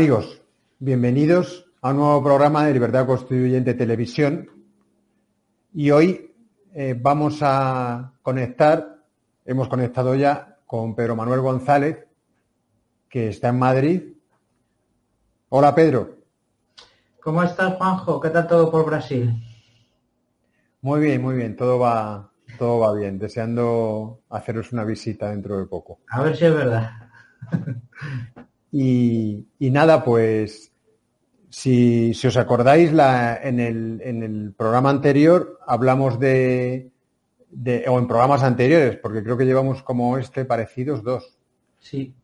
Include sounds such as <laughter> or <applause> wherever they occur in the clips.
Amigos, bienvenidos a un nuevo programa de Libertad Constituyente Televisión. Y hoy eh, vamos a conectar, hemos conectado ya con Pedro Manuel González, que está en Madrid. Hola Pedro. ¿Cómo estás, Juanjo? ¿Qué tal todo por Brasil? Muy bien, muy bien, todo va, todo va bien. Deseando haceros una visita dentro de poco. A ver si es verdad. Y, y nada, pues si, si os acordáis, la, en, el, en, el, programa anterior hablamos de, de, o en programas anteriores, porque creo que llevamos como este parecidos dos. Sí.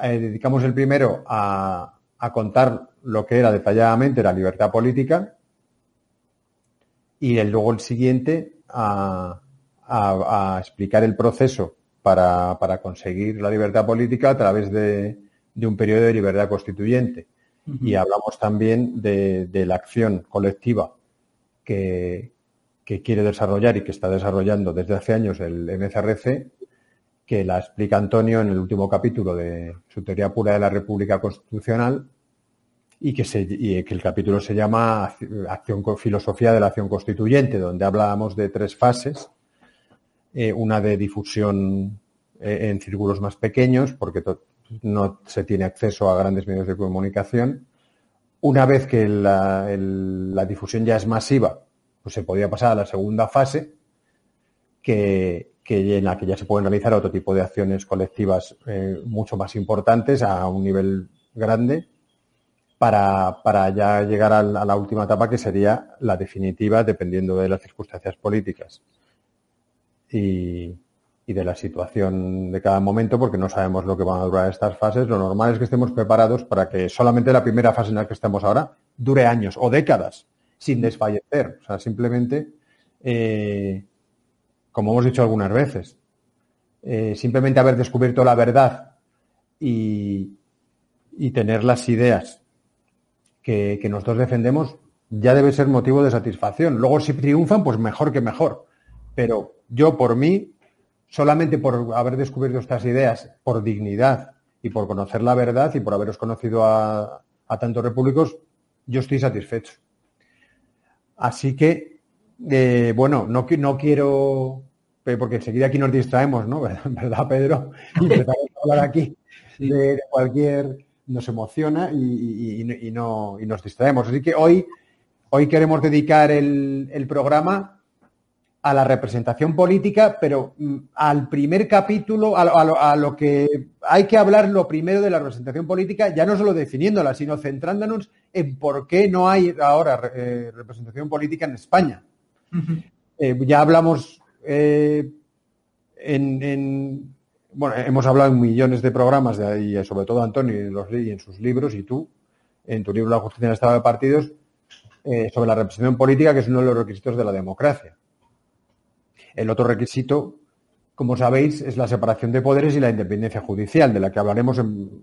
Eh, dedicamos el primero a, a, contar lo que era detalladamente la libertad política y el, luego el siguiente a, a explicar el proceso para, para conseguir la libertad política a través de, de un periodo de libertad constituyente. Uh -huh. Y hablamos también de, de la acción colectiva que, que, quiere desarrollar y que está desarrollando desde hace años el MCRC, que la explica Antonio en el último capítulo de su teoría pura de la República Constitucional y que, se, y que el capítulo se llama acción, Filosofía de la Acción Constituyente, donde hablábamos de tres fases, eh, una de difusión eh, en círculos más pequeños, porque no se tiene acceso a grandes medios de comunicación. Una vez que la, la, difusión ya es masiva, pues se podría pasar a la segunda fase, que, que en la que ya se pueden realizar otro tipo de acciones colectivas eh, mucho más importantes a un nivel grande para, para ya llegar a la, a la última etapa que sería la definitiva dependiendo de las circunstancias políticas. Y, y de la situación de cada momento, porque no sabemos lo que van a durar estas fases. Lo normal es que estemos preparados para que solamente la primera fase en la que estamos ahora dure años o décadas sin desfallecer. O sea, simplemente, eh, como hemos dicho algunas veces, eh, simplemente haber descubierto la verdad y, y tener las ideas que, que nosotros defendemos ya debe ser motivo de satisfacción. Luego, si triunfan, pues mejor que mejor. Pero yo, por mí, solamente por haber descubierto estas ideas, por dignidad y por conocer la verdad y por haberos conocido a, a tantos repúblicos, yo estoy satisfecho. Así que, eh, bueno, no, no quiero, porque enseguida aquí nos distraemos, ¿no? <laughs> ¿Verdad, Pedro? <laughs> Y empezamos a hablar aquí sí. de, de, cualquier, nos emociona y, y, y, no, y nos distraemos. Así que hoy, hoy queremos dedicar el, el programa a la representación política, pero mm, al primer capítulo, a, a, a, lo que hay que hablar lo primero de la representación política, ya no solo definiéndola, sino centrándonos en por qué no hay ahora eh, representación política en España. Uh -huh. eh, ya hablamos eh, en, en, bueno, hemos hablado en millones de programas, de ahí, sobre todo Antonio y, los, y en sus libros, y tú, en tu libro La justicia en el estado de partidos, sobre la representación política, que es uno de los requisitos de la democracia. El otro requisito, como sabéis, es la separación de poderes y la independencia judicial, de la que hablaremos,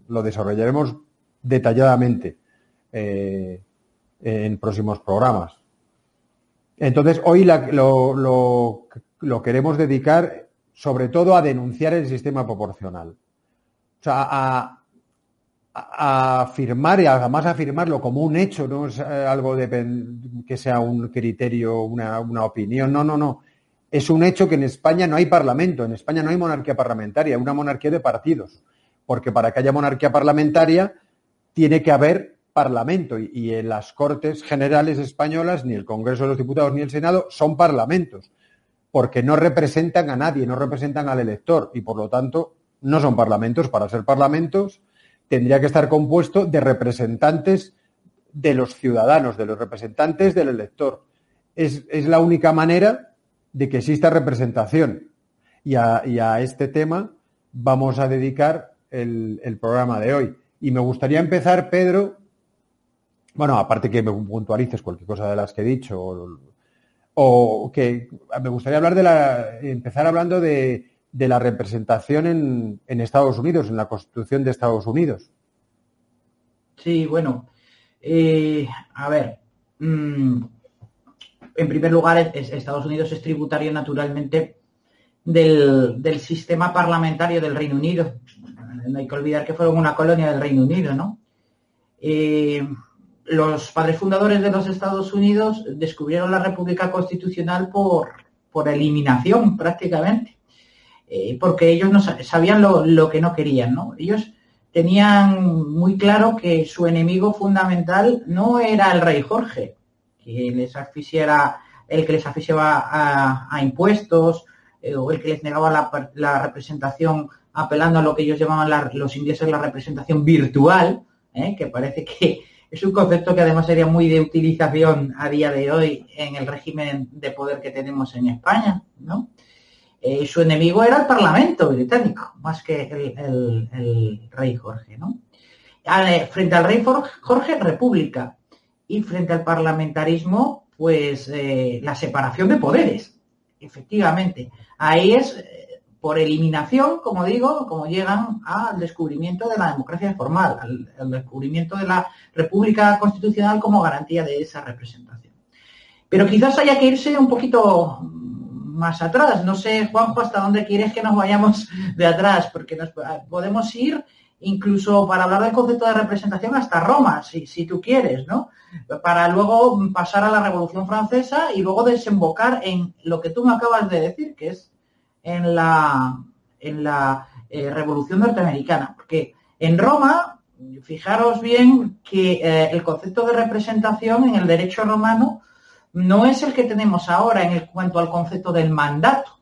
lo desarrollaremos detalladamente eh, en próximos programas. Entonces, hoy lo, lo, queremos dedicar sobre todo a denunciar el sistema proporcional. O sea, a, afirmar y además afirmarlo como un hecho, no es algo de, que sea un criterio, una, una opinión, no, no, no es un hecho que en España no hay parlamento, en España no hay monarquía parlamentaria, una monarquía de partidos, porque para que haya monarquía parlamentaria tiene que haber parlamento y, en las Cortes Generales españolas ni el Congreso de los Diputados ni el Senado son parlamentos, porque no representan a nadie, no representan al elector y por lo tanto no son parlamentos. Para ser parlamentos tendría que estar compuesto de representantes de los ciudadanos, de los representantes del elector. Es, la única manera de que exista representación. Y a, este tema vamos a dedicar el, programa de hoy. Y me gustaría empezar, Pedro, bueno, aparte que me puntualices cualquier cosa de las que he dicho, o, que me gustaría hablar de la, empezar hablando de, la representación en, Estados Unidos, en la Constitución de Estados Unidos. Sí, bueno, eh, a ver, mm, en primer lugar, Estados Unidos es tributario naturalmente del, sistema parlamentario del Reino Unido. No hay que olvidar que fueron una colonia del Reino Unido, ¿no? Eh, los padres fundadores de los Estados Unidos descubrieron la República Constitucional por, eliminación prácticamente, eh, porque ellos no sabían lo, que no querían, ¿no? Ellos tenían muy claro que su enemigo fundamental no era el rey Jorge, que les asfixiara, el que les asfixiaba a, impuestos, eh, o el que les negaba la, representación apelando a lo que ellos llamaban los ingleses la representación virtual, ¿eh? que parece que es un concepto que además sería muy de utilización a día de hoy en el régimen de poder que tenemos en España, ¿no? Eh, su enemigo era el Parlamento británico, más que el, rey Jorge, ¿no? frente al rey Jorge, república. Y frente al parlamentarismo, pues eh, la separación de poderes. Efectivamente. Ahí es por eliminación, como digo, como llegan al descubrimiento de la democracia formal, al, descubrimiento de la República Constitucional como garantía de esa representación. Pero quizás haya que irse un poquito más atrás. No sé, Juanjo, hasta dónde quieres que nos vayamos de atrás, porque nos podemos ir incluso para hablar del concepto de representación hasta Roma, si, si tú quieres, ¿no? Para luego pasar a la Revolución Francesa y luego desembocar en lo que tú me acabas de decir, que es en la, en la eh, Revolución Norteamericana. Porque en Roma, fijaros bien que eh, el concepto de representación en el derecho romano no es el que tenemos ahora en cuanto al concepto del mandato,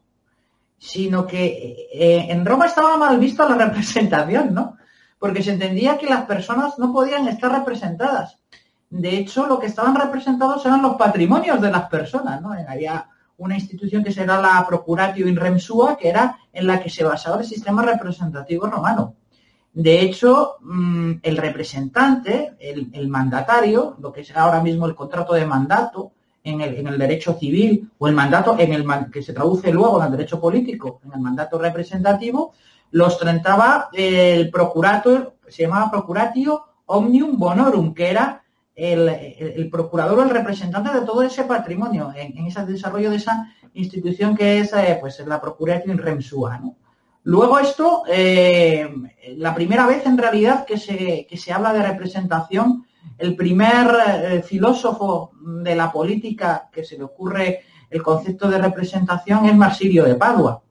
sino que eh, en Roma estaba mal visto la representación, ¿no? Porque se entendía que las personas no podían estar representadas. De hecho, lo que estaban representados eran los patrimonios de las personas, ¿no? Había una institución que será la Procuratio in Remsua, que era en la que se basaba el sistema representativo romano. De hecho, mm, el representante, el, mandatario, lo que es ahora mismo el contrato de mandato en el, derecho civil o el mandato en el que se traduce luego en el derecho político, en el mandato representativo, lo ostentaba el procurator, se llamaba Procuratio Omnium Bonorum, que era el, procurador o el representante de todo ese patrimonio en, ese desarrollo de esa institución que es eh, pues la Procuración Remsua. ¿no? Luego esto, eh, la primera vez en realidad que se, se habla de representación, el primer eh, filósofo de la política que se le ocurre el concepto de representación es Marsilio de Padua.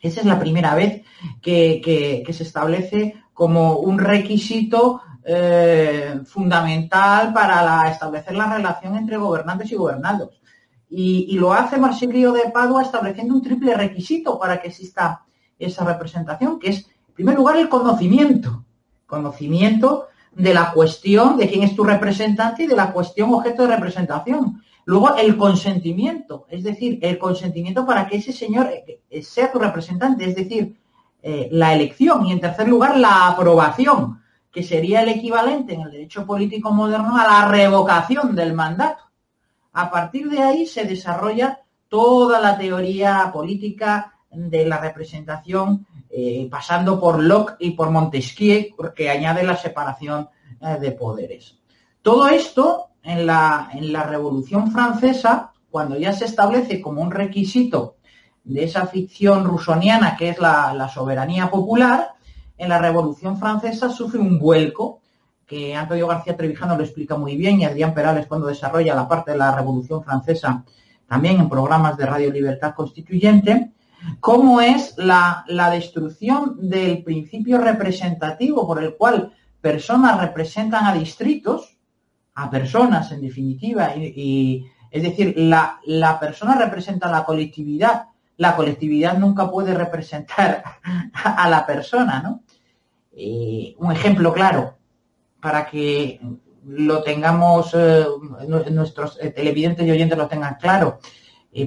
Esa es la primera vez que se establece como un requisito eh, fundamental para establecer la relación entre gobernantes y gobernados. Y, lo hace Marsilio de Padua estableciendo un triple requisito para que exista esa representación, que es, en primer lugar, el conocimiento. Conocimiento de la cuestión de quién es tu representante y de la cuestión objeto de representación. Luego, el consentimiento, es decir, el consentimiento para que ese señor eh, sea tu representante, es decir, eh, la elección. Y en tercer lugar, la aprobación que sería el equivalente en el derecho político moderno a la revocación del mandato. A partir de ahí se desarrolla toda la teoría política de la representación, eh, pasando por Locke y por Montesquieu, porque añade la separación eh, de poderes. Todo esto en la, en la Revolución Francesa, cuando ya se establece como un requisito de esa ficción rusoniana que es la soberanía popular, en la Revolución Francesa sufre un vuelco, que Antonio García Trevijano lo explica muy bien y Adrián Perales cuando desarrolla la parte de la Revolución Francesa también en programas de Radio Libertad Constituyente, cómo es la, destrucción del principio representativo por el cual personas representan a distritos, a personas en definitiva, y, es decir, la, persona representa la colectividad, la colectividad nunca puede representar a, la persona, ¿no? Eh, un ejemplo claro, para que lo tengamos, eh, nuestros televidentes y oyentes lo tengan claro.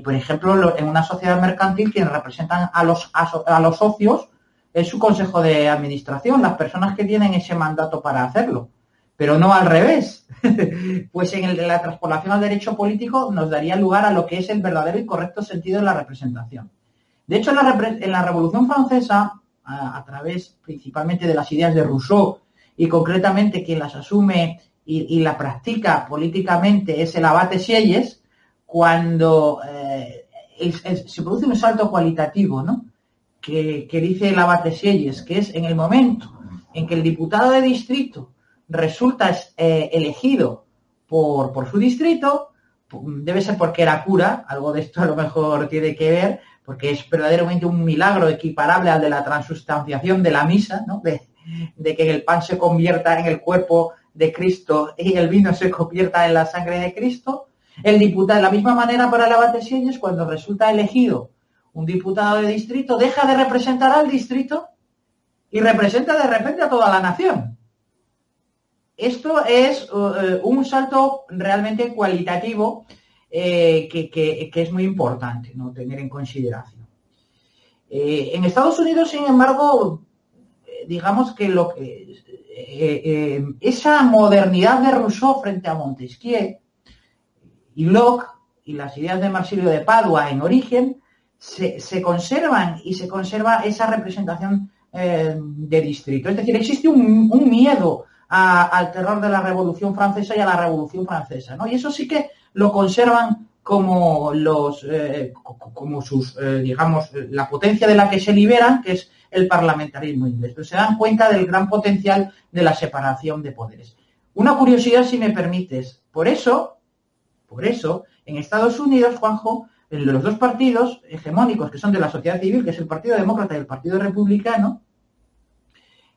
Por ejemplo, en una sociedad mercantil, quienes representan a los, a, los socios es su consejo de administración, las personas que tienen ese mandato para hacerlo, pero no al revés. <laughs> pues en, la transpolación al derecho político nos daría lugar a lo que es el verdadero y correcto sentido de la representación. De hecho, en la, Revolución Francesa, a, través principalmente de las ideas de Rousseau, y concretamente quien las asume y, la practica políticamente es el abate Sieyes, cuando eh, se produce un salto cualitativo, ¿no? Que, dice el abate Sieyes, que es en el momento en que el diputado de distrito resulta eh, elegido por, por, su distrito, debe ser porque era cura, algo de esto a lo mejor tiene que ver, porque es verdaderamente un milagro equiparable al de la transustanciación de la misa, ¿no? de, de que el pan se convierta en el cuerpo de Cristo y el vino se convierta en la sangre de Cristo, el diputado, de la misma manera para Sieyes, cuando resulta elegido un diputado de distrito, deja de representar al distrito y representa de repente a toda la nación. Esto es uh, un salto realmente cualitativo eh, que, es muy importante ¿no? tener en consideración. Eh, en Estados Unidos, sin embargo, eh, digamos que lo que esa modernidad de Rousseau frente a Montesquieu y Locke y las ideas de Marsilio de Padua en origen se, conservan y se conserva esa representación eh, de distrito. Es decir, existe un, miedo al terror de la Revolución Francesa y a la Revolución Francesa, ¿no? Y eso sí que lo conservan como los, eh, como sus, eh, digamos, la potencia de la que se liberan, que es el parlamentarismo inglés. Pero se dan cuenta del gran potencial de la separación de poderes. Una curiosidad, si me permites. Por eso, por eso, en Estados Unidos, Juanjo, los dos partidos hegemónicos que son de la sociedad civil, que es el Partido Demócrata y el Partido Republicano,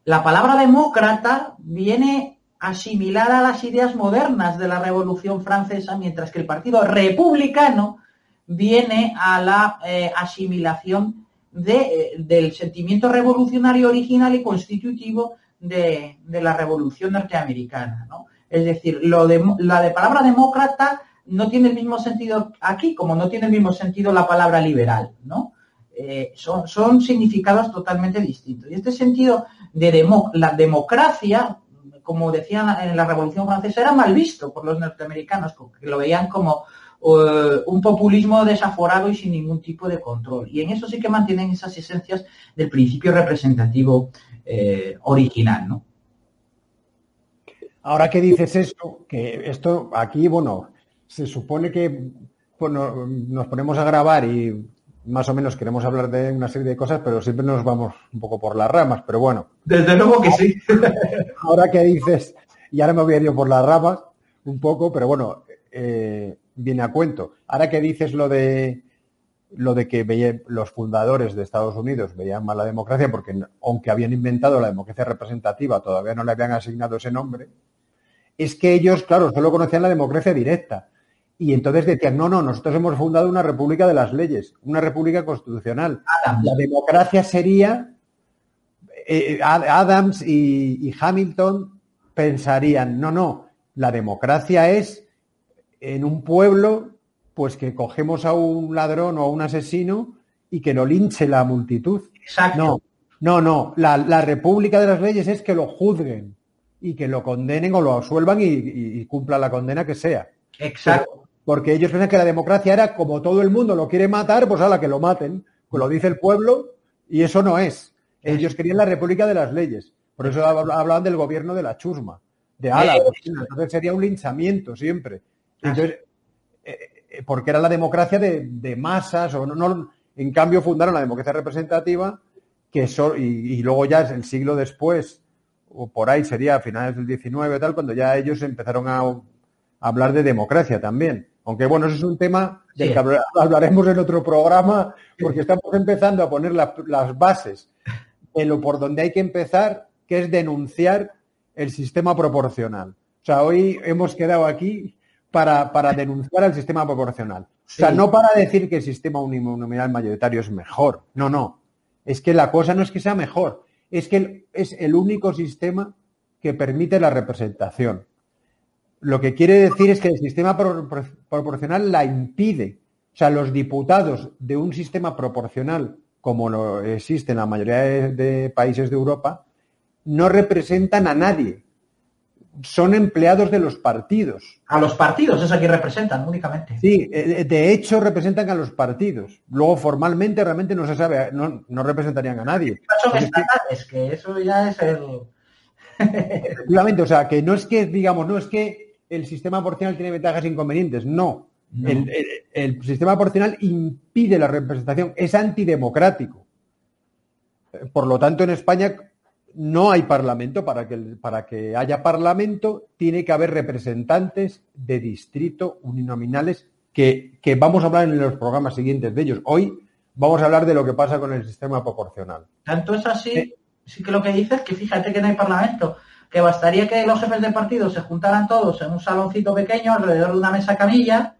la palabra demócrata viene asimilada a las ideas modernas de la Revolución Francesa, mientras que el Partido Republicano viene a la eh, asimilación eh, del sentimiento revolucionario original y constitutivo de, la Revolución norteamericana. Es decir, la de palabra demócrata no tiene el mismo sentido aquí, como no tiene el mismo sentido la palabra liberal, ¿no? Eh, son, son, significados totalmente distintos. Y este sentido de la democracia, como decían en la Revolución Francesa, era mal visto por los norteamericanos, que lo veían como eh, un populismo desaforado y sin ningún tipo de control. Y en eso sí que mantienen esas esencias del principio representativo eh, original, ¿no? Ahora que dices eso, que esto aquí, bueno, se supone que bueno, nos ponemos a grabar y más o menos queremos hablar de una serie de cosas, pero siempre nos vamos un poco por las ramas, pero bueno. Desde luego que sí. <laughs> Ahora que dices, y ahora me voy a ir por las ramas un poco, pero bueno, eh, viene a cuento. Ahora que dices lo de lo de que los fundadores de Estados Unidos veían mal la democracia porque aunque habían inventado la democracia representativa, todavía no le habían asignado ese nombre, es que ellos, claro, solo conocían la democracia directa. Y entonces decían, no, no, nosotros hemos fundado una república de las leyes, una república constitucional. La democracia sería, eh, Adams y, Hamilton pensarían, no, no, la democracia es en un pueblo, pues que cogemos a un ladrón o a un asesino y que lo linche la multitud. Exacto. No, no, no, la, la república de las leyes es que lo juzguen y que lo condenen o lo absuelvan y, y, cumpla la condena que sea. Exacto porque ellos piensan que la democracia era como todo el mundo lo quiere matar, pues a la que lo maten, pues lo dice el pueblo y eso no es. Ellos querían la república de las leyes, por eso hablaban del gobierno de la chusma, de ala, entonces sería un linchamiento siempre. Entonces, eh, eh, porque era la democracia de, masas, o no, en cambio fundaron la democracia representativa, que y, luego ya es el siglo después, o por ahí sería a finales del 19 tal, cuando ya ellos empezaron a hablar de democracia también. Aunque bueno, eso es un tema del que hablaremos en otro programa, porque estamos empezando a poner las bases en lo por donde hay que empezar, que es denunciar el sistema proporcional. O sea, hoy hemos quedado aquí para, para denunciar al sistema proporcional. O sea, no para decir que el sistema uninominal mayoritario es mejor. No, no. Es que la cosa no es que sea mejor. Es que es el único sistema que permite la representación. Lo que quiere decir es que el sistema proporcional la impide. O sea, los diputados de un sistema proporcional, como lo existe en la mayoría de, países de Europa, no representan a nadie. Son empleados de los partidos. A los partidos es a quien representan únicamente. Sí, eh, de hecho representan a los partidos. Luego formalmente realmente no se sabe, no, representarían a nadie. Son estatales, que eso ya es el. <laughs> Efectivamente, o sea, que no es que, digamos, no es que el sistema proporcional tiene ventajas e inconvenientes, no. El, sistema proporcional impide la representación, es antidemocrático. Por lo tanto, en España no hay parlamento. Para que, para que haya parlamento, tiene que haber representantes de distrito uninominales que, que vamos a hablar en los programas siguientes de ellos. Hoy vamos a hablar de lo que pasa con el sistema proporcional. Tanto es así sí que lo que dice es que fíjate que no hay parlamento, que bastaría que los jefes de partido se juntaran todos en un saloncito pequeño alrededor de una mesa camilla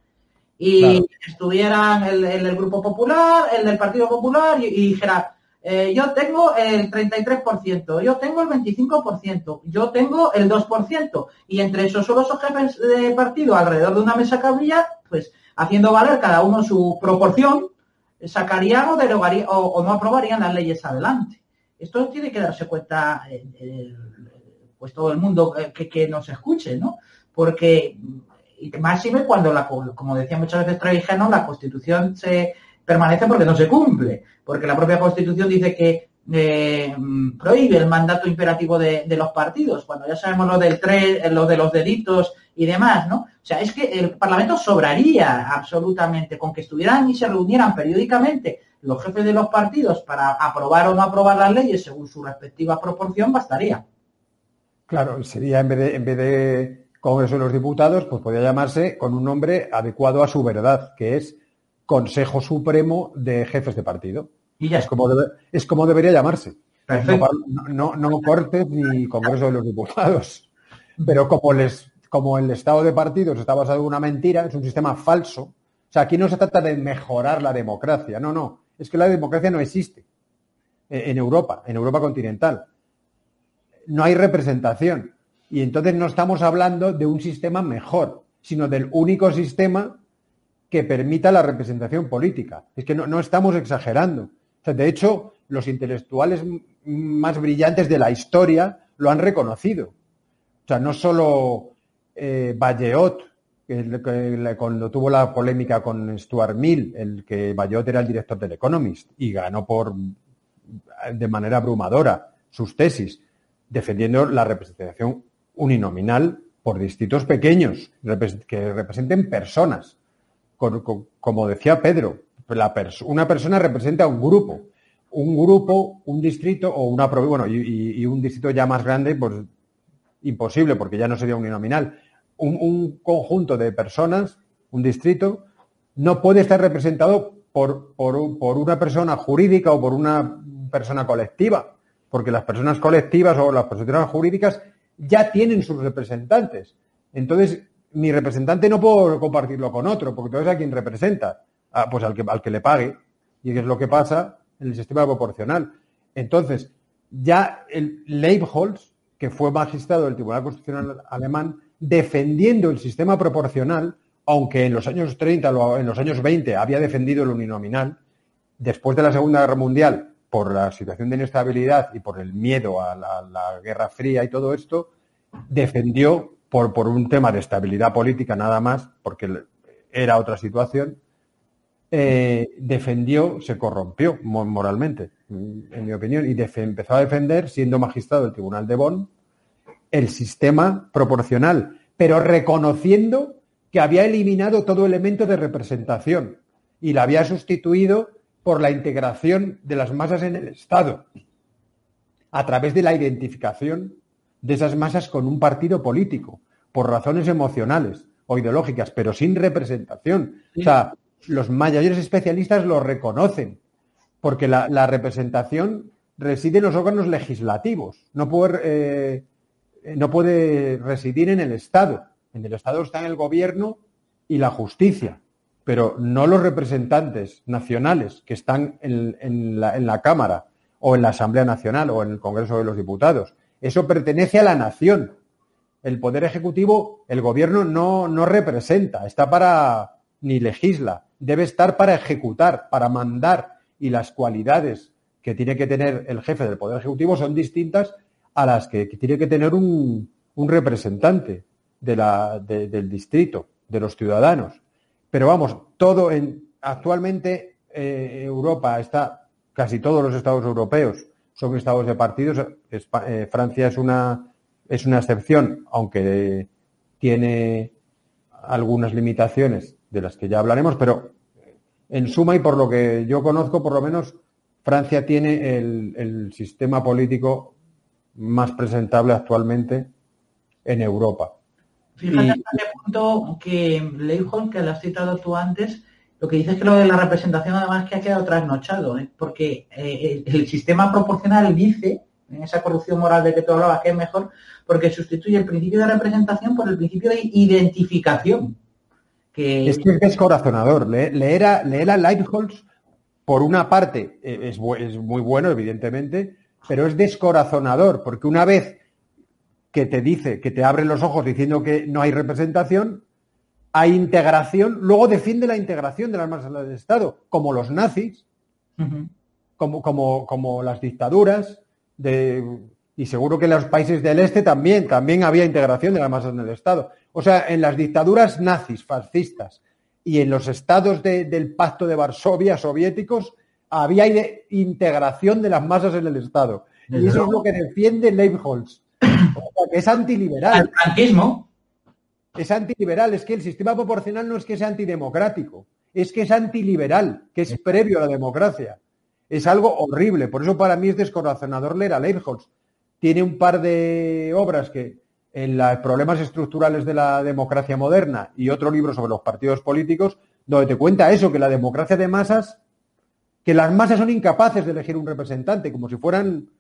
y estuvieran el, el, Grupo Popular, el del Partido Popular y, dijera, eh, yo tengo el 33%, yo tengo el 25%, yo tengo el 2%. Y entre esos solo esos jefes de partido alrededor de una mesa camilla, pues haciendo valer cada uno su proporción, sacarían o derogarían o no aprobarían las leyes adelante. Esto tiene que darse cuenta pues todo el mundo que, nos escuche, ¿no? Porque, y máxime cuando, la, como decía muchas veces Trevijano, la Constitución se permanece porque no se cumple, porque la propia Constitución dice que eh, prohíbe el mandato imperativo de, los partidos, cuando ya sabemos lo del tres, lo de los delitos y demás, ¿no? O sea, es que el Parlamento sobraría absolutamente con que estuvieran y se reunieran periódicamente los jefes de los partidos para aprobar o no aprobar las leyes según su respectiva proporción, bastaría. Claro, sería en vez de, en vez de Congreso de los Diputados, pues podría llamarse con un nombre adecuado a su verdad, que es Consejo Supremo de Jefes de Partido. Y ya es como, es como debería llamarse. No, no, Cortes ni Congreso de los Diputados. Pero como, les, como el Estado de partidos está basado en una mentira, es un sistema falso. O sea, aquí no se trata de mejorar la democracia, no, no es que la democracia no existe en Europa, en Europa continental. No hay representación. Y entonces no estamos hablando de un sistema mejor, sino del único sistema que permita la representación política. Es que no, estamos exagerando. de hecho, los intelectuales más brillantes de la historia lo han reconocido. O sea, no solo eh, cuando tuvo la polémica con Stuart Mill, el que Bayot era el director del Economist y ganó por de manera abrumadora sus tesis, defendiendo la representación uninominal por distritos pequeños que representen personas. Como decía Pedro, una persona representa un grupo. Un grupo, un distrito o una bueno, y, un distrito ya más grande, pues imposible, porque ya no sería uninominal un, conjunto de personas, un distrito, no puede estar representado por, una persona jurídica o por una persona colectiva, porque las personas colectivas o las personas jurídicas ya tienen sus representantes. Entonces, mi representante no puedo compartirlo con otro, porque entonces a quien representa, ah, pues al que, al que le pague. Y es lo que pasa en el sistema proporcional. Entonces, ya el Leibholz, que fue magistrado del Tribunal Constitucional alemán, defendiendo el sistema proporcional, aunque en los años 30 o en los años 20 había defendido el uninominal, después de la Segunda Guerra Mundial, por la situación de inestabilidad y por el miedo a la, Guerra Fría y todo esto, defendió por, por, un tema de estabilidad política nada más, porque era otra situación, eh, defendió, se corrompió moralmente, en mi opinión, y empezó a defender, siendo magistrado del Tribunal de Bonn, el sistema proporcional, pero reconociendo que había eliminado todo elemento de representación y la había sustituido por la integración de las masas en el Estado, a través de la identificación de esas masas con un partido político, por razones emocionales o ideológicas, pero sin representación. O sea, los mayores especialistas lo reconocen, porque la, representación reside en los órganos legislativos. No puede no puede residir en el Estado. En el Estado está en el gobierno y la justicia, pero no los representantes nacionales que están en, la, Cámara o en la Asamblea Nacional o en el Congreso de los Diputados. Eso pertenece a la nación. El Poder Ejecutivo, el gobierno no, no representa, está para ni legisla, debe estar para ejecutar, para mandar y las cualidades que tiene que tener el jefe del Poder Ejecutivo son distintas a las que, tiene que tener un, representante del distrito, de los ciudadanos. Pero vamos, todo en, actualmente eh, Europa está, casi todos los estados europeos son estados de partidos. Eh, Francia es una, es una excepción, aunque tiene algunas limitaciones de las que ya hablaremos, pero en suma y por lo que yo conozco, por lo menos Francia tiene el, sistema político más presentable actualmente en Europa. Fíjate hasta qué punto que Leijón, que lo has citado tú antes, lo que dices es que lo de la representación además que ha quedado trasnochado, ¿eh? porque eh, el, sistema proporcional dice, en esa corrupción moral de que tú hablabas, que es mejor, porque sustituye el principio de representación por el principio de identificación. Es que es descorazonador. Leer, a, leer a por una parte, eh, es, muy bueno, evidentemente, pero es descorazonador, porque una vez que te dice, que te abre los ojos diciendo que no hay representación, hay integración, luego defiende la integración de las masas del Estado, como los nazis, como, como, como las dictaduras, de, y seguro que en los países del este también, también había integración de las masas en el Estado. O sea, en las dictaduras nazis, fascistas, y en los estados del Pacto de Varsovia soviéticos había integración de las masas en el Estado. y eso es lo que defiende Leibholz. Que es antiliberal. El franquismo. Es antiliberal, es que el sistema proporcional no es que sea antidemocrático, es que es antiliberal, que es previo a la democracia. Es algo horrible, por eso para mí es descorazonador leer a Leibholz. Tiene un par de obras que, en los problemas estructurales de la democracia moderna y otro libro sobre los partidos políticos, donde te cuenta eso, que la democracia de masas, que las masas son incapaces de elegir un representante, como si fueran,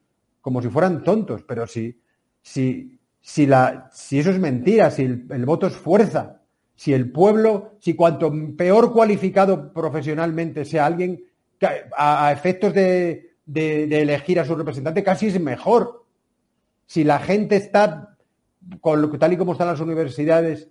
como si fueran tontos, pero si, si, si, la, si eso es mentira, si el, voto es fuerza, si el pueblo, si cuanto peor cualificado profesionalmente sea alguien, a, efectos de, de elegir a su representante, casi es mejor. Si la gente está con tal y como están las universidades,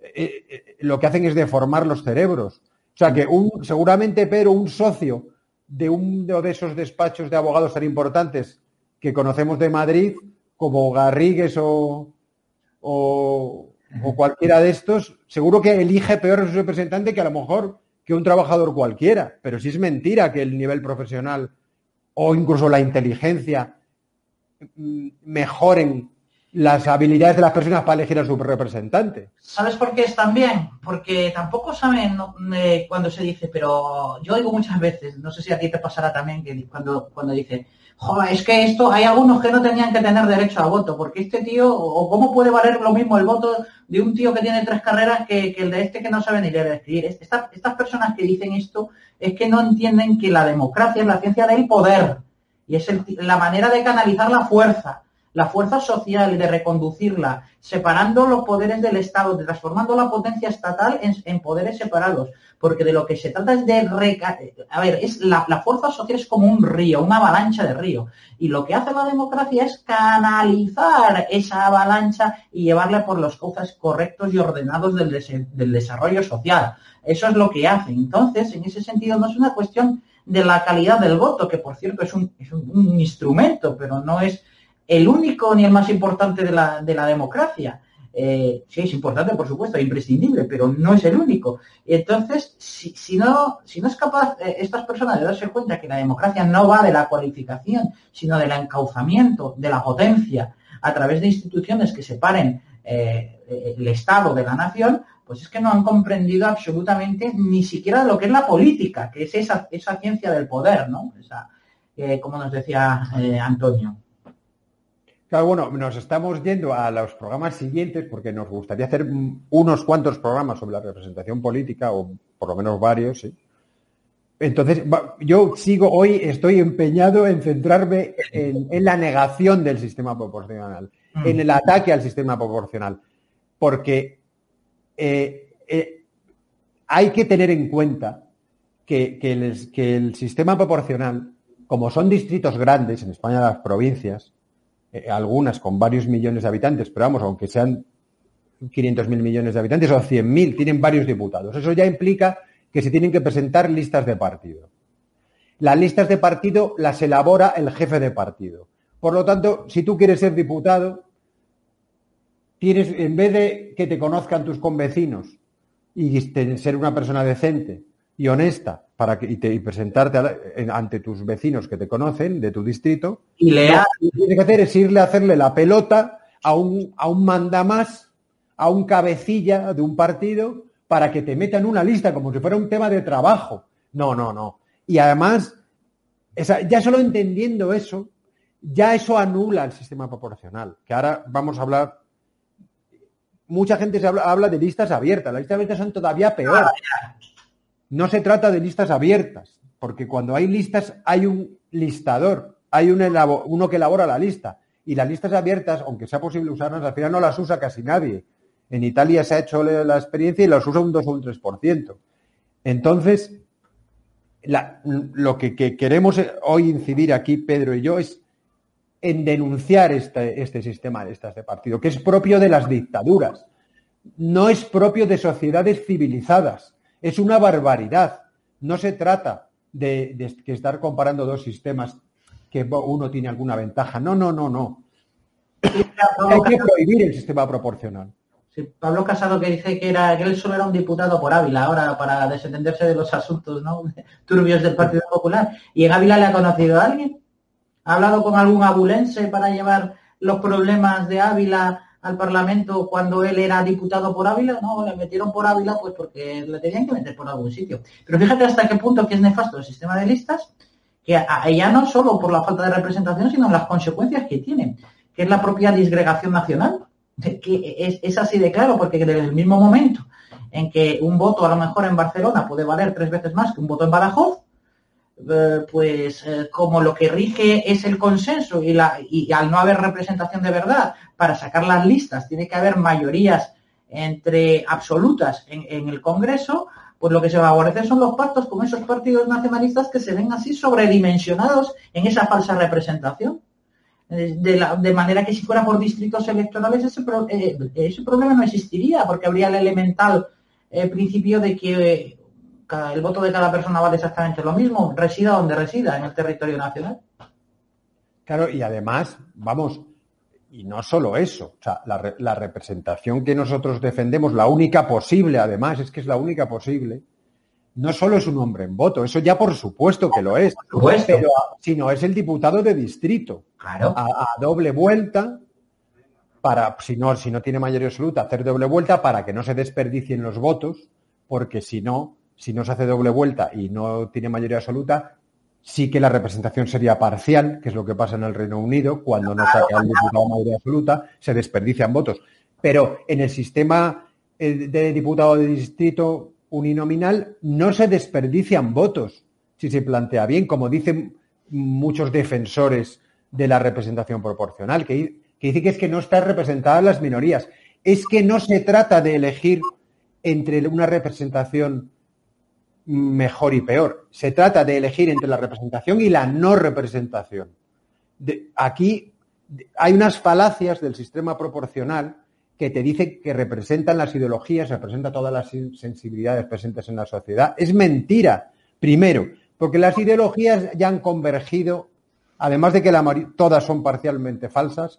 eh, eh, lo que hacen es deformar los cerebros. O sea que un, seguramente, pero un socio de uno de esos despachos de abogados tan importantes que conocemos de Madrid, como Garrigues o, o, cualquiera de estos, seguro que elige peor a su representante que a lo mejor que un trabajador cualquiera. Pero si es mentira que el nivel profesional o incluso la inteligencia mm, mejoren las habilidades de las personas para elegir a su representante. ¿Sabes por qué es también? Porque tampoco saben cuando se dice, pero yo digo muchas veces, no sé si a ti te pasará también, que cuando, cuando dice, joder, es que esto, hay algunos que no tenían que tener derecho a voto, porque este tío, o cómo puede valer lo mismo el voto de un tío que tiene tres carreras que, el de este que no sabe ni leer ni escribir. estas personas que dicen esto es que no entienden que la democracia es la ciencia del poder y es la manera de canalizar la fuerza la fuerza social de reconducirla, separando los poderes del Estado, transformando la potencia estatal en, poderes separados, porque de lo que se trata es de... A ver, es la, fuerza social es como un río, una avalancha de río, y lo que hace la democracia es canalizar esa avalancha y llevarla por los cauces correctos y ordenados del, del desarrollo social. Eso es lo que hace. Entonces, en ese sentido, no es una cuestión de la calidad del voto, que por cierto es un, es un instrumento, pero no es el único ni el más importante de la, de la democracia. Eh, sí, es importante, por supuesto, imprescindible, pero no es el único. Entonces, si, no, si no es capaz eh, estas personas de darse cuenta que la democracia no va de la cualificación, sino del encauzamiento, de la potencia, a través de instituciones que separen eh, el Estado de la nación, pues es que no han comprendido absolutamente ni siquiera lo que es la política, que es esa, esa ciencia del poder, ¿no? Esa, como nos decía Antonio. Claro, bueno, nos estamos yendo a los programas siguientes porque nos gustaría hacer unos cuantos programas sobre la representación política, o por lo menos varios, ¿sí? Entonces, yo sigo hoy, estoy empeñado en centrarme en, la negación del sistema proporcional. mm. en el ataque al sistema proporcional. Porque eh, eh, hay que tener en cuenta que, el, sistema proporcional, como son distritos grandes, en España las provincias, eh, algunas con varios millones de habitantes, pero vamos, aunque sean 500.000 millones de habitantes o 100.000, tienen varios diputados. Eso ya implica que se tienen que presentar listas de partido. Las listas de partido las elabora el jefe de partido. Por lo tanto, si tú quieres ser diputado, tienes, en vez de que te conozcan tus convecinos y ser una persona decente y honesta para que, y, presentarte ante tus vecinos que te conocen de tu distrito, y lo que tienes que hacer es irle a hacerle la pelota a un, a un mandamás, a un cabecilla de un partido, para que te metan una lista como si fuera un tema de trabajo. No, no, no. Y además, ya solo entendiendo eso, ya eso anula el sistema proporcional, que ahora vamos a hablar. Mucha gente se habla, de listas abiertas. Las listas abiertas son todavía peor. No se trata de listas abiertas, porque cuando hay listas hay un listador, hay un uno que elabora la lista. Y las listas abiertas, aunque sea posible usarlas, al final no las usa casi nadie. En Italia se ha hecho la experiencia y las usa un 2 o un 3%. Entonces, lo que, queremos hoy incidir aquí, Pedro y yo, es en denunciar este, este sistema de estas de partido, que es propio de las dictaduras, no es propio de sociedades civilizadas, es una barbaridad. No se trata de, de estar comparando dos sistemas que uno tiene alguna ventaja. No, no, no, no. Hay que prohibir el sistema proporcional. Pablo Casado que dice que era que él solo era un diputado por Ávila ahora para desentenderse de los asuntos ¿no? <laughs> turbios del Partido Popular. ¿Y en Ávila le ha conocido a alguien? ¿Ha hablado con algún abulense para llevar los problemas de Ávila al Parlamento cuando él era diputado por Ávila? No, le metieron por Ávila pues porque le tenían que meter por algún sitio. Pero fíjate hasta qué punto que es nefasto el sistema de listas, que ya no solo por la falta de representación, sino las consecuencias que tiene, que es la propia disgregación nacional que es, así de claro, porque desde el mismo momento en que un voto a lo mejor en Barcelona puede valer tres veces más que un voto en Badajoz, eh, pues eh, como lo que rige es el consenso y, la, y al no haber representación de verdad, para sacar las listas tiene que haber mayorías entre absolutas en, el Congreso, pues lo que se favorece son los pactos con esos partidos nacionalistas que se ven así sobredimensionados en esa falsa representación. De, manera que si fuera por distritos electorales ese, eh, ese problema no existiría, porque habría el elemental principio de que el voto de cada persona vale exactamente lo mismo, resida donde resida, en el territorio nacional. Claro, y además, vamos, y no solo eso, o sea, la, la representación que nosotros defendemos, la única posible, además, es que es la única posible, no solo es un hombre en voto, eso ya por supuesto que lo es, pero, sino es el diputado de distrito. A, doble vuelta, para, si no, si no tiene mayoría absoluta, hacer doble vuelta para que no se desperdicien los votos, porque si no, si no se hace doble vuelta y no tiene mayoría absoluta, sí que la representación sería parcial, que es lo que pasa en el Reino Unido, cuando no saca el diputado mayoría absoluta, se desperdician votos. Pero en el sistema eh, de diputado de distrito uninominal no se desperdician votos, si se plantea bien, como dicen muchos defensores de la representación proporcional, que, que dice que es que no están representadas las minorías. Es que no se trata de elegir entre una representación mejor y peor. Se trata de elegir entre la representación y la no representación. aquí hay unas falacias del sistema proporcional que te dice que representan las ideologías, representa todas las sensibilidades presentes en la sociedad. Es mentira, primero, porque las ideologías ya han convergido, además de que todas son parcialmente falsas,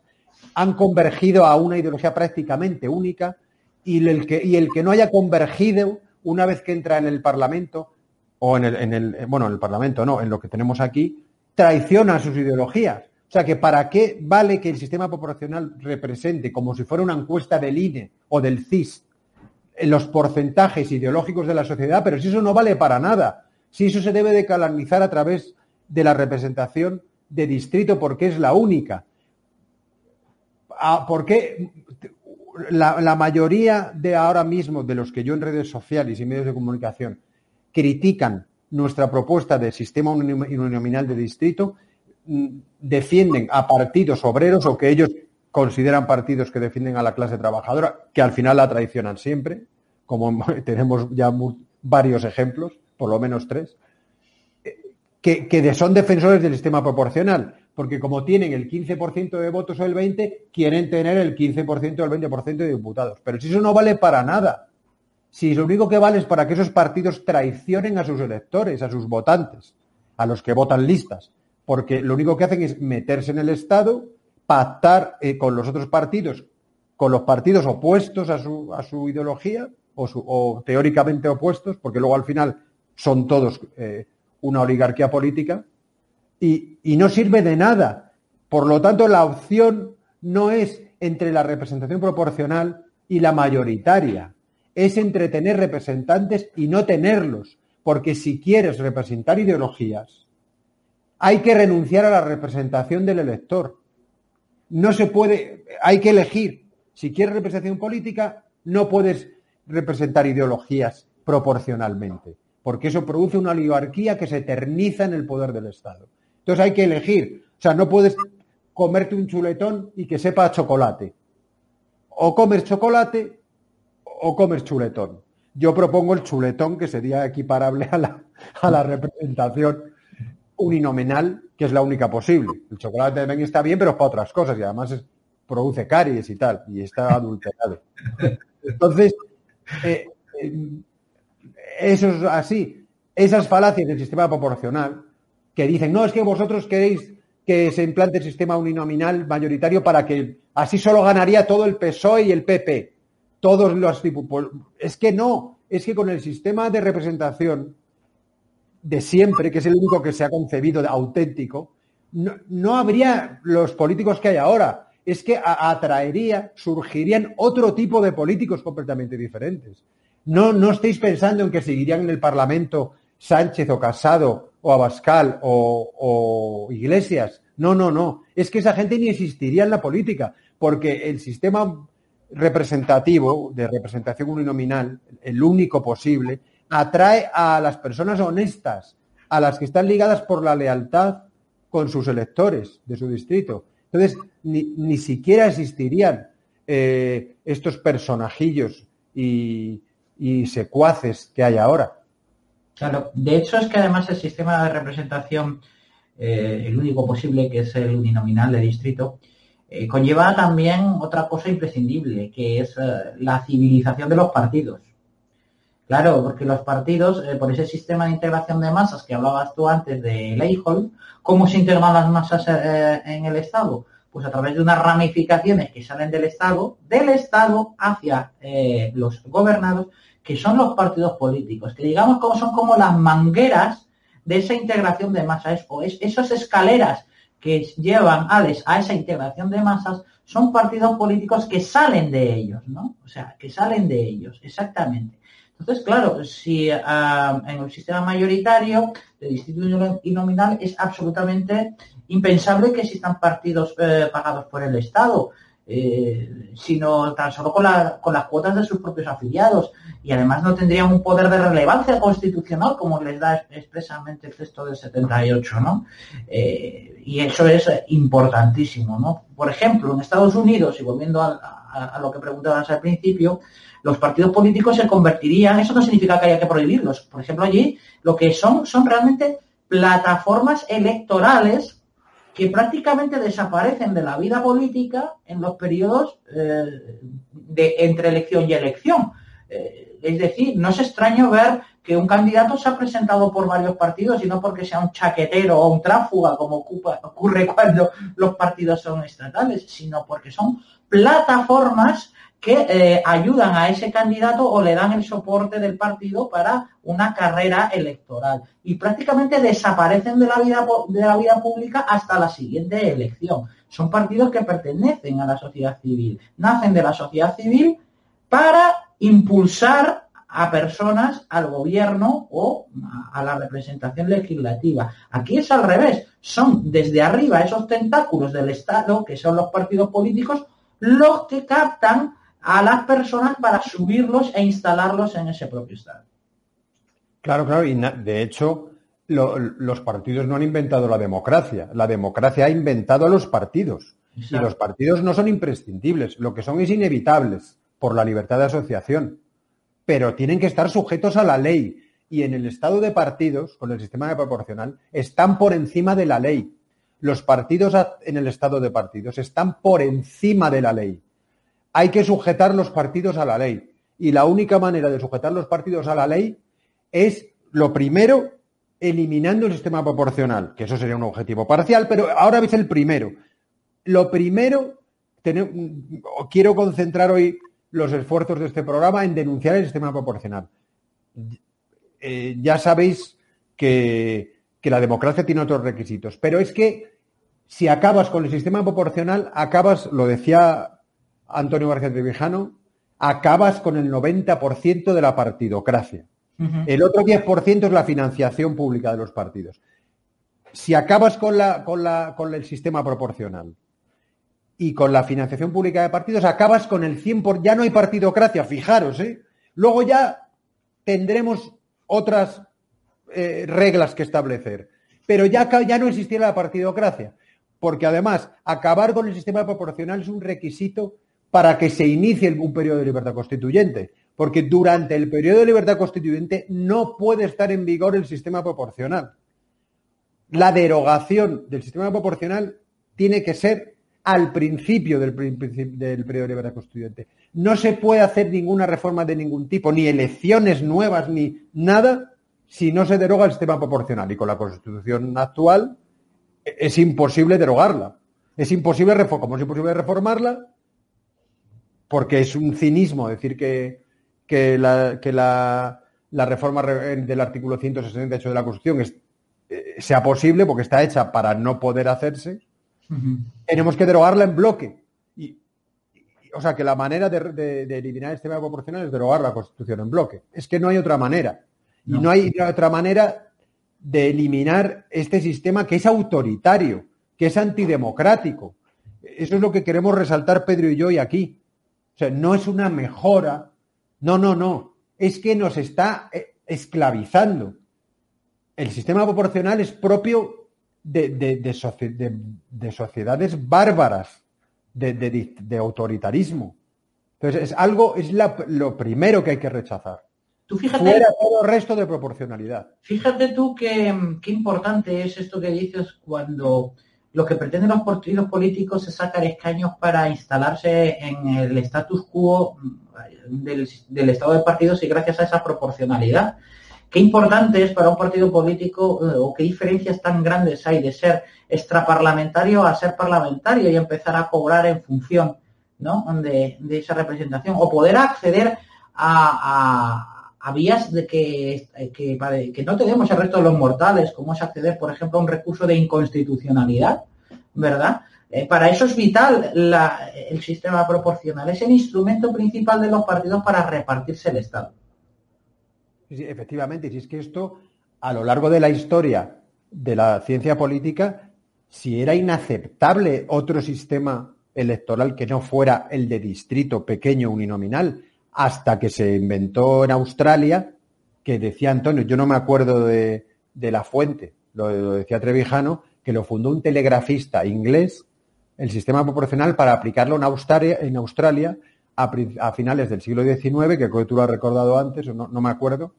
han convergido a una ideología prácticamente única y el que, y el que no haya convergido una vez que entra en el Parlamento, o en el, el, bueno, en el Parlamento no, en lo que tenemos aquí, traiciona sus ideologías. O sea que para qué vale que el sistema proporcional represente, como si fuera una encuesta del INE o del CIS, los porcentajes ideológicos de la sociedad, pero si eso no vale para nada, si eso se debe de a través de la representación de distrito porque es la única. Ah, ¿Por qué la, mayoría de ahora mismo de los que yo en redes sociales y medios de comunicación critican nuestra propuesta de sistema uninominal de distrito defienden a partidos obreros o que ellos consideran partidos que defienden a la clase trabajadora, que al final la traicionan siempre, como <laughs> tenemos ya varios ejemplos, por lo menos tres, que, que son defensores del sistema proporcional, porque como tienen el 15% de votos o el 20%, quieren tener el 15% o el 20% de diputados. Pero si eso no vale para nada, si lo único que vale es para que esos partidos traicionen a sus electores, a sus votantes, a los que votan listas, porque lo único que hacen es meterse en el Estado, pactar eh, con los otros partidos, con los partidos opuestos a su, a su ideología, o, teóricamente opuestos, porque luego al final son todos eh, una oligarquía política, y, no sirve de nada. Por lo tanto, la opción no es entre la representación proporcional y la mayoritaria, es entre tener representantes y no tenerlos, porque si quieres representar ideologías, hay que renunciar a la representación del elector. No se puede, hay que elegir. Si quieres representación política, no puedes representar ideologías proporcionalmente, porque eso produce una oligarquía que se eterniza en el poder del Estado. Entonces hay que elegir. O sea, no puedes comerte un chuletón y que sepa chocolate. O comer chocolate o comer chuletón. Yo propongo el chuletón, que sería equiparable a la, a la representación uninominal, que es la única posible. El chocolate también está bien, pero es para otras cosas y además produce caries y tal, y está adulterado. Entonces, eh, eh, eso es así. Esas falacias del sistema proporcional que dicen, no, es que vosotros queréis que se implante el sistema uninominal mayoritario para que así solo ganaría todo el PSOE y el PP. Todos los es que no, es que con el sistema de representación de siempre, que es el único que se ha concebido de auténtico, no, no habría los políticos que hay ahora. Es que atraería, surgirían otro tipo de políticos completamente diferentes. No, no estéis pensando en que seguirían en el Parlamento Sánchez o Casado o Abascal o, Iglesias. No, no, no. Es que esa gente ni existiría en la política, porque el sistema representativo, de representación uninominal, el único posible, atrae a las personas honestas, a las que están ligadas por la lealtad con sus electores de su distrito. Entonces, ni, siquiera existirían eh, estos personajillos y secuaces que hay ahora. De hecho es que además el sistema de representación, eh, el único posible, que es el uninominal de distrito, eh, conlleva también otra cosa imprescindible, que es eh, la civilización de los partidos. Claro, porque los partidos, por ese sistema de integración de masas que hablabas tú antes de Leihold, ¿cómo se integran las masas en el Estado? Pues a través de unas ramificaciones que salen del Estado, del Estado hacia los gobernados que son los partidos políticos, que digamos como son como las mangueras de esa integración de masas, o es, esas escaleras que llevan a, a esa integración de masas, son partidos políticos que salen de ellos, ¿no? O sea, que salen de ellos, exactamente. Entonces, claro, si ah, en el sistema mayoritario de distrito y nominal es absolutamente impensable que existan partidos eh, pagados por el Estado. Eh, sino tan solo con, las cuotas de sus propios afiliados. Y además no tendrían un poder de relevancia constitucional como les da expresamente el texto del 78, ¿no? Eh, y eso es importantísimo, ¿no? Por ejemplo, en Estados Unidos, y volviendo a, lo que preguntabas al principio, los partidos políticos se convertirían, eso no significa que haya que prohibirlos. Por ejemplo, allí lo que son son realmente plataformas electorales que prácticamente desaparecen de la vida política en los periodos eh, de entre elección y elección. Eh, es decir, no es extraño ver que un candidato se ha presentado por varios partidos y no porque sea un chaquetero o un tráfuga, como ocurre cuando los partidos son estatales, sino porque son plataformas que eh, ayudan a ese candidato o le dan el soporte del partido para una carrera electoral y prácticamente desaparecen de la vida de la vida pública hasta la siguiente elección. Son partidos que pertenecen a la sociedad civil, nacen de la sociedad civil para impulsar a personas al gobierno o a la representación legislativa. Aquí es al revés, son desde arriba esos tentáculos del Estado, que son los partidos políticos, los que captan a las personas para subirlos e instalarlos en ese propio Estado. Claro, claro, y de hecho los partidos no han inventado la democracia, la democracia ha inventado a los partidos. Y los partidos no son imprescindibles, lo que son es inevitables por la libertad de asociación, pero tienen que estar sujetos a la ley. Y en el estado de partidos, con el sistema de proporcional, están por encima de la ley. Los partidos en el estado de partidos están por encima de la ley. Hay que sujetar los partidos a la ley. Y la única manera de sujetar los partidos a la ley es, lo primero, eliminando el sistema proporcional, que eso sería un objetivo parcial, pero ahora ves el primero. Lo primero, quiero concentrar hoy los esfuerzos de este programa en denunciar el sistema proporcional. Eh, ya sabéis que, la democracia tiene otros requisitos, pero es que si acabas con el sistema proporcional, acabas, lo decía Antonio García Trevijano, acabas con el 90% de la partidocracia. El otro 10% es la financiación pública de los partidos. Si acabas con, la, con, la, con el sistema proporcional y con la financiación pública de partidos, acabas con el 100%. Ya no hay partidocracia, fijaros, ¿eh? Luego ya tendremos otras eh, reglas que establecer. Pero ya, ya no existiera la partidocracia. Porque además, acabar con el sistema proporcional es un requisito para que se inicie un periodo de libertad constituyente porque durante el periodo de libertad constituyente no puede estar en vigor el sistema proporcional. La derogación del sistema proporcional tiene que ser al principio del, del periodo de libertad constituyente. No se puede hacer ninguna reforma de ningún tipo, ni elecciones nuevas, ni nada, si no se deroga el sistema proporcional. Y con la constitución actual es imposible derogarla. Es imposible, como es imposible reformarla, porque es un cinismo decir que, que la, que la, reforma del artículo 168 de la Constitución eh, sea posible, porque está hecha para no poder hacerse, tenemos que derogarla en bloque. Y, o sea, que la manera de, eliminar el sistema proporcional es derogar la Constitución en bloque. Es que no hay otra manera. Y no hay otra manera de eliminar este sistema que es autoritario, que es antidemocrático. Eso es lo que queremos resaltar Pedro y yo hoy aquí. O sea, no es una mejora no, no, no. Es que nos está eh, esclavizando. El sistema proporcional es propio de, sociedades bárbaras, de, autoritarismo. Entonces, es algo, es lo primero que hay que rechazar. Tú fíjate, Fuera todo el resto de proporcionalidad. Fíjate tú qué importante es esto que dices cuando lo que pretenden los partidos políticos es sacar escaños para instalarse en el status quo del, estado de partidos y gracias a esa proporcionalidad. Qué importante es para un partido político eh, o qué diferencias tan grandes hay de ser extraparlamentario a ser parlamentario y empezar a cobrar en función de, esa representación o poder acceder a, vías de que, que, no tenemos el resto de los mortales, como es acceder, por ejemplo, a un recurso de inconstitucionalidad, ¿verdad? Eh, para eso es vital el sistema proporcional. Es el instrumento principal de los partidos para repartirse el Estado. Efectivamente, si es que esto, a lo largo de la historia de la ciencia política, si era inaceptable otro sistema electoral que no fuera el de distrito pequeño uninominal, hasta que se inventó en Australia, que decía Antonio, yo no me acuerdo de, la fuente, lo decía Trevijano, que lo fundó un telegrafista inglés el sistema proporcional para aplicarlo en Australia, en Australia a, finales del siglo XIX, que tú lo has recordado antes, o no, me acuerdo,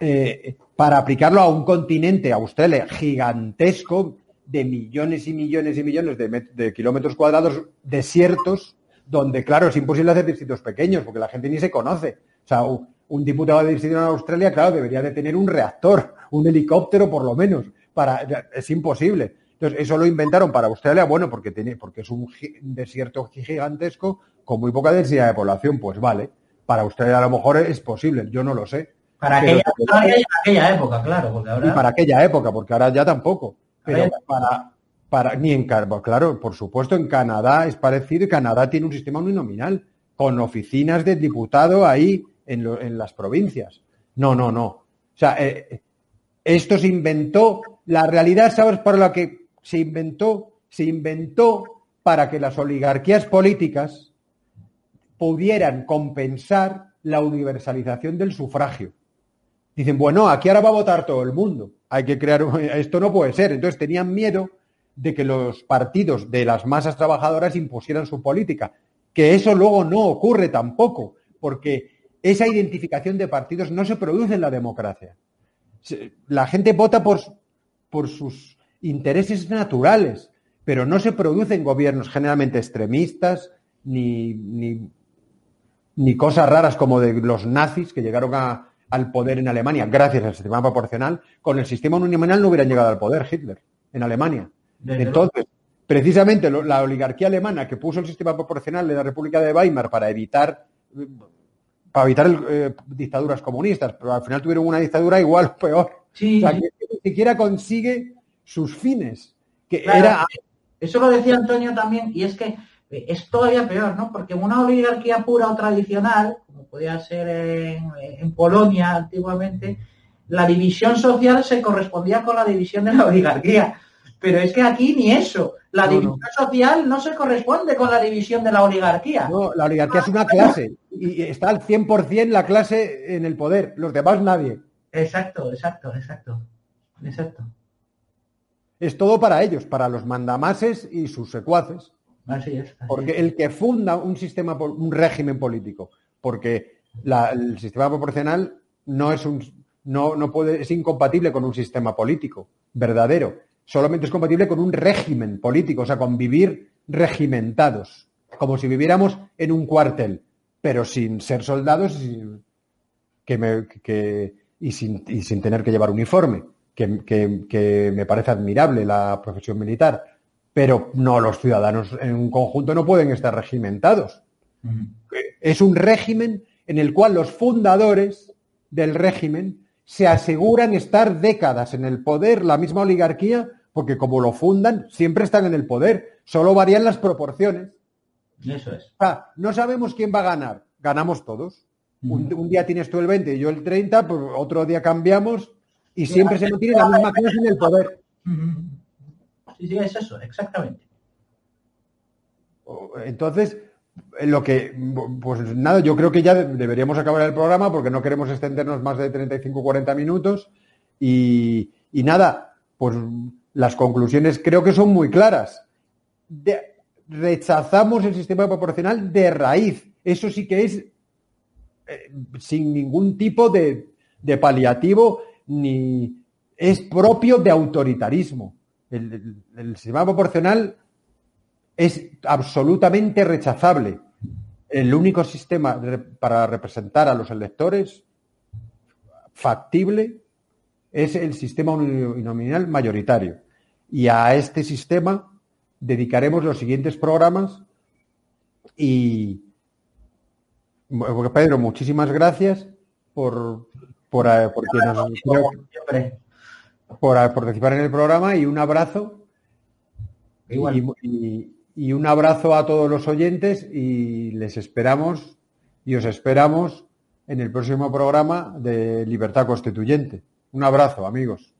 eh, para aplicarlo a un continente, Australia, gigantesco, de millones y millones y millones de, kilómetros cuadrados desiertos, donde, claro, es imposible hacer distritos pequeños, porque la gente ni se conoce. O sea, un, diputado de distrito en Australia, claro, debería de tener un reactor, un helicóptero por lo menos. Para, es imposible. Entonces, eso lo inventaron para Australia, bueno, porque, tiene, porque es un desierto gigantesco con muy poca densidad de población, pues vale. Para Australia a lo mejor es posible, yo no lo sé. Para aquella, época, claro, porque ahora... Y para aquella época, porque ahora ya tampoco. Pero para, para, ni en claro, por supuesto, en Canadá es parecido Canadá tiene un sistema uninominal con oficinas de diputado ahí en, en las provincias. No, no, no. O sea, eh, esto se inventó, la realidad, ¿sabes para la que se inventó, se inventó para que las oligarquías políticas pudieran compensar la universalización del sufragio. Dicen, bueno, aquí ahora va a votar todo el mundo. Hay que crear, esto no puede ser. Entonces tenían miedo de que los partidos de las masas trabajadoras impusieran su política, que eso luego no ocurre tampoco, porque esa identificación de partidos no se produce en la democracia. La gente vota por, por sus intereses naturales, pero no se producen gobiernos generalmente extremistas ni, ni, ni cosas raras como de los nazis que llegaron al poder en Alemania gracias al sistema proporcional. Con el sistema uninominal no hubieran llegado al poder Hitler en Alemania. Entonces, precisamente la oligarquía alemana que puso el sistema proporcional de la República de Weimar para evitar para evitar eh, dictaduras comunistas, pero al final tuvieron una dictadura igual o peor. O sea, que ni siquiera consigue sus fines. Que era... Eso lo decía Antonio también, y es que es todavía peor, ¿no? Porque una oligarquía pura o tradicional, como podía ser en, Polonia antiguamente, la división social se correspondía con la división de la oligarquía. Pero es que aquí ni eso. La división social no se corresponde con la división de la oligarquía. No, la oligarquía es una clase y está al 100% la clase en el poder, los demás nadie. Exacto, exacto, exacto. Exacto. Es todo para ellos, para los mandamases y sus secuaces. Así es. porque el que funda un sistema, un régimen político, porque el sistema proporcional no es un, no, no puede, es incompatible con un sistema político verdadero. Solamente es compatible con un régimen político, o sea, con vivir regimentados, como si viviéramos en un cuartel, pero sin ser soldados y sin, que y sin, y sin tener que llevar uniforme, que, que me parece admirable la profesión militar pero no los ciudadanos en un conjunto no pueden estar regimentados. Es un régimen en el cual los fundadores del régimen se aseguran estar décadas en el poder, la misma oligarquía, porque como lo fundan, siempre están en el poder, solo varían las proporciones. Eso es. no sabemos quién va a ganar, ganamos todos. un, día tienes tú el 20 y yo el 30, pues otro día cambiamos y siempre se mantiene la misma clase en el poder. Sí, sí, es eso, exactamente. Entonces, lo que, pues nada, yo creo que ya deberíamos acabar el programa porque no queremos extendernos más de 35 40 minutos. Y, nada, pues las conclusiones creo que son muy claras. rechazamos el sistema proporcional de raíz. Eso sí que es eh, sin ningún tipo de, de paliativo ni es propio de autoritarismo el, sistema proporcional es absolutamente rechazable. El único sistema para representar a los electores factible es el sistema uninominal mayoritario. Y a este sistema dedicaremos los siguientes programas y Pedro, muchísimas gracias por, por, eh, por participar en el programa y un abrazo. Y, un abrazo a todos los oyentes y les esperamos y os esperamos en el próximo programa de Libertad Constituyente. Un abrazo, amigos.